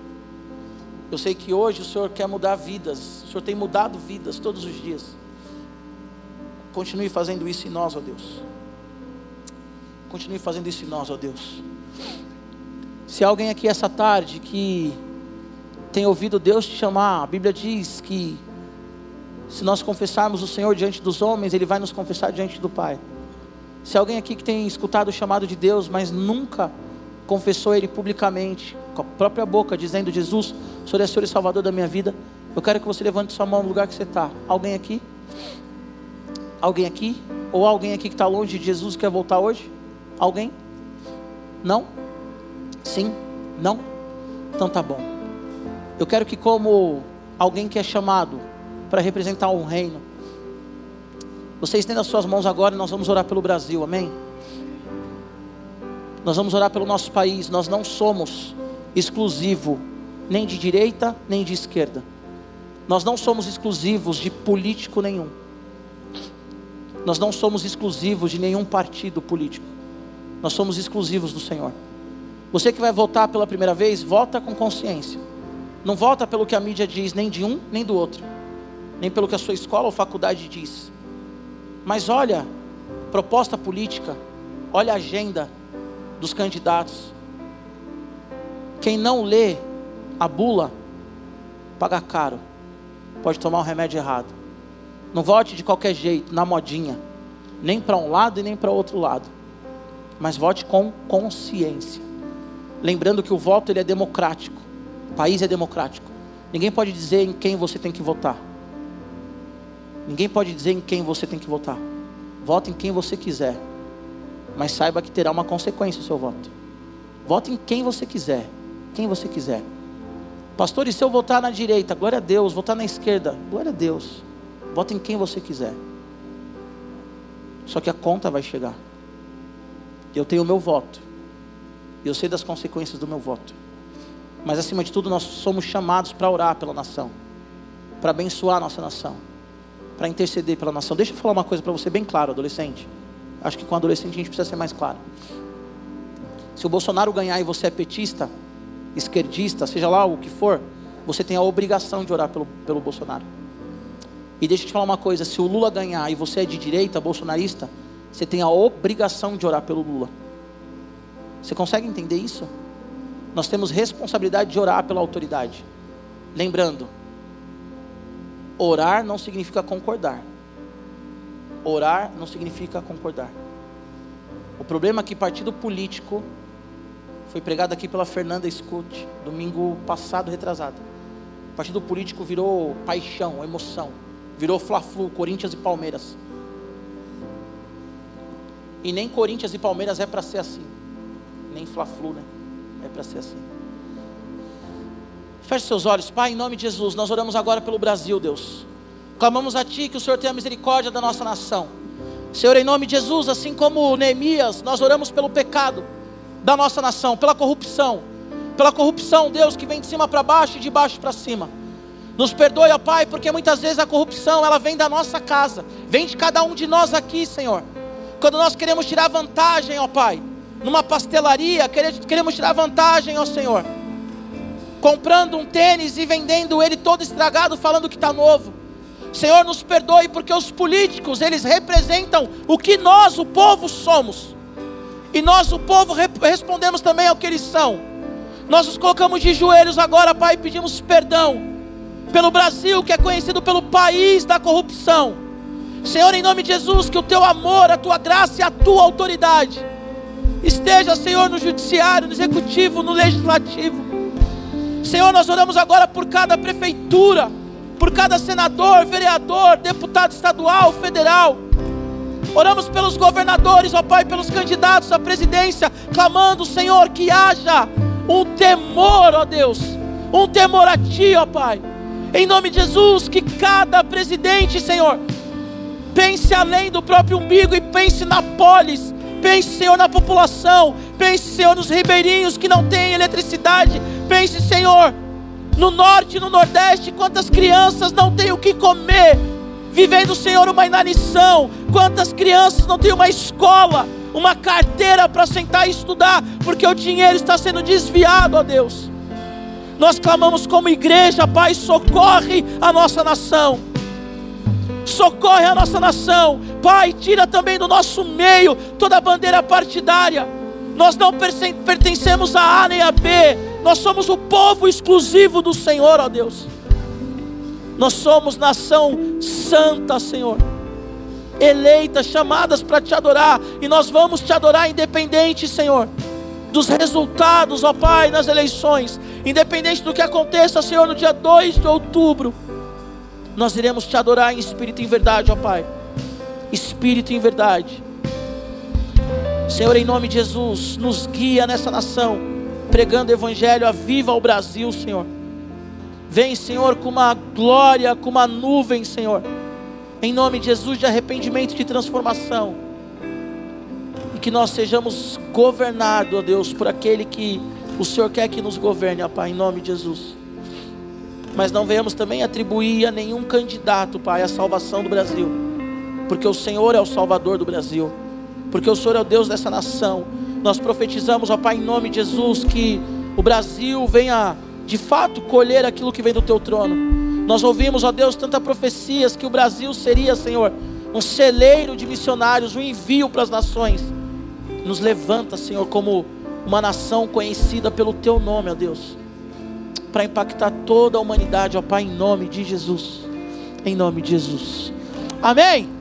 Eu sei que hoje o Senhor quer mudar vidas, o Senhor tem mudado vidas todos os dias. Continue fazendo isso em nós, ó Deus. Continue fazendo isso em nós, ó Deus. Se alguém aqui essa tarde que tem ouvido Deus te chamar, a Bíblia diz que se nós confessarmos o Senhor diante dos homens, Ele vai nos confessar diante do Pai. Se alguém aqui que tem escutado o chamado de Deus, mas nunca confessou Ele publicamente, com a própria boca, dizendo: Jesus, o Senhor é Senhor e Salvador da minha vida, eu quero que você levante sua mão no lugar que você está. Alguém aqui? Alguém aqui? Ou alguém aqui que está longe de Jesus quer voltar hoje? Alguém? Não? Sim? Não? Então tá bom. Eu quero que, como alguém que é chamado para representar um reino, você estenda as suas mãos agora e nós vamos orar pelo Brasil, amém? Nós vamos orar pelo nosso país. Nós não somos exclusivo nem de direita nem de esquerda. Nós não somos exclusivos de político nenhum. Nós não somos exclusivos de nenhum partido político. Nós somos exclusivos do Senhor. Você que vai votar pela primeira vez, vota com consciência. Não vota pelo que a mídia diz, nem de um, nem do outro. Nem pelo que a sua escola ou faculdade diz. Mas olha, proposta política, olha a agenda dos candidatos. Quem não lê a bula, paga caro. Pode tomar um remédio errado. Não vote de qualquer jeito, na modinha. Nem para um lado e nem para outro lado. Mas vote com consciência. Lembrando que o voto ele é democrático. O país é democrático. Ninguém pode dizer em quem você tem que votar. Ninguém pode dizer em quem você tem que votar. Vote em quem você quiser. Mas saiba que terá uma consequência o seu voto. Vote em quem você quiser. Quem você quiser. Pastor, e se eu votar na direita? Glória a Deus. Votar na esquerda? Glória a Deus. Vota em quem você quiser. Só que a conta vai chegar. Eu tenho o meu voto. E eu sei das consequências do meu voto. Mas acima de tudo, nós somos chamados para orar pela nação, para abençoar a nossa nação. Para interceder pela nação. Deixa eu falar uma coisa para você bem claro, adolescente. Acho que com adolescente a gente precisa ser mais claro. Se o Bolsonaro ganhar e você é petista, esquerdista, seja lá o que for, você tem a obrigação de orar pelo, pelo Bolsonaro. E deixa eu te falar uma coisa: se o Lula ganhar e você é de direita, bolsonarista, você tem a obrigação de orar pelo Lula. Você consegue entender isso? Nós temos responsabilidade de orar pela autoridade. Lembrando, orar não significa concordar. Orar não significa concordar. O problema é que partido político foi pregado aqui pela Fernanda Scott, domingo passado, retrasado. O partido político virou paixão, emoção. Virou Fla-Flu, Corinthians e Palmeiras. E nem Corinthians e Palmeiras é para ser assim. Nem Fla-Flu, né? É para ser assim. Feche seus olhos, Pai, em nome de Jesus. Nós oramos agora pelo Brasil, Deus. Clamamos a Ti que o Senhor tenha misericórdia da nossa nação. Senhor, em nome de Jesus, assim como Neemias, nós oramos pelo pecado da nossa nação, pela corrupção, pela corrupção, Deus, que vem de cima para baixo e de baixo para cima. Nos perdoe, ó Pai, porque muitas vezes a corrupção, ela vem da nossa casa, vem de cada um de nós aqui, Senhor. Quando nós queremos tirar vantagem, ó Pai, numa pastelaria, queremos tirar vantagem, ó Senhor, comprando um tênis e vendendo ele todo estragado, falando que está novo. Senhor, nos perdoe, porque os políticos, eles representam o que nós, o povo, somos. E nós, o povo, respondemos também ao que eles são. Nós nos colocamos de joelhos agora, Pai, e pedimos perdão pelo Brasil, que é conhecido pelo país da corrupção. Senhor, em nome de Jesus, que o teu amor, a tua graça e a tua autoridade esteja, Senhor, no judiciário, no executivo, no legislativo. Senhor, nós oramos agora por cada prefeitura por cada senador, vereador, deputado estadual, federal. Oramos pelos governadores, ó Pai, pelos candidatos à presidência, clamando, Senhor, que haja um temor, ó Deus, um temor a Ti, ó Pai. Em nome de Jesus, que cada presidente, Senhor, pense além do próprio umbigo e pense na polis, pense, Senhor, na população, pense, Senhor, nos ribeirinhos que não têm eletricidade, pense, Senhor, no norte e no nordeste, quantas crianças não têm o que comer, vivendo, Senhor, uma inanição, quantas crianças não têm uma escola, uma carteira para sentar e estudar, porque o dinheiro está sendo desviado, ó Deus. Nós clamamos como igreja, Pai, socorre a nossa nação. Socorre a nossa nação, Pai, tira também do nosso meio toda a bandeira partidária. Nós não pertencemos a A nem a B, nós somos o povo exclusivo do Senhor, ó Deus. Nós somos nação santa, Senhor. Eleitas, chamadas para te adorar. E nós vamos te adorar independente, Senhor, dos resultados, ó Pai, nas eleições. Independente do que aconteça, Senhor, no dia 2 de outubro. Nós iremos te adorar em espírito e em verdade, ó Pai. Espírito e em verdade. Senhor, em nome de Jesus, nos guia nessa nação pregando o Evangelho, aviva o Brasil, Senhor. Vem, Senhor, com uma glória, com uma nuvem, Senhor. Em nome de Jesus, de arrependimento, de transformação. E que nós sejamos governados, ó Deus, por aquele que o Senhor quer que nos governe, ó Pai, em nome de Jesus. Mas não venhamos também atribuir a nenhum candidato, Pai, a salvação do Brasil. Porque o Senhor é o Salvador do Brasil. Porque o Senhor é o Deus dessa nação nós profetizamos, ó Pai, em nome de Jesus, que o Brasil venha de fato colher aquilo que vem do teu trono. Nós ouvimos, ó Deus, tantas profecias que o Brasil seria, Senhor, um celeiro de missionários, um envio para as nações. Nos levanta, Senhor, como uma nação conhecida pelo teu nome, ó Deus, para impactar toda a humanidade, ó Pai, em nome de Jesus. Em nome de Jesus. Amém.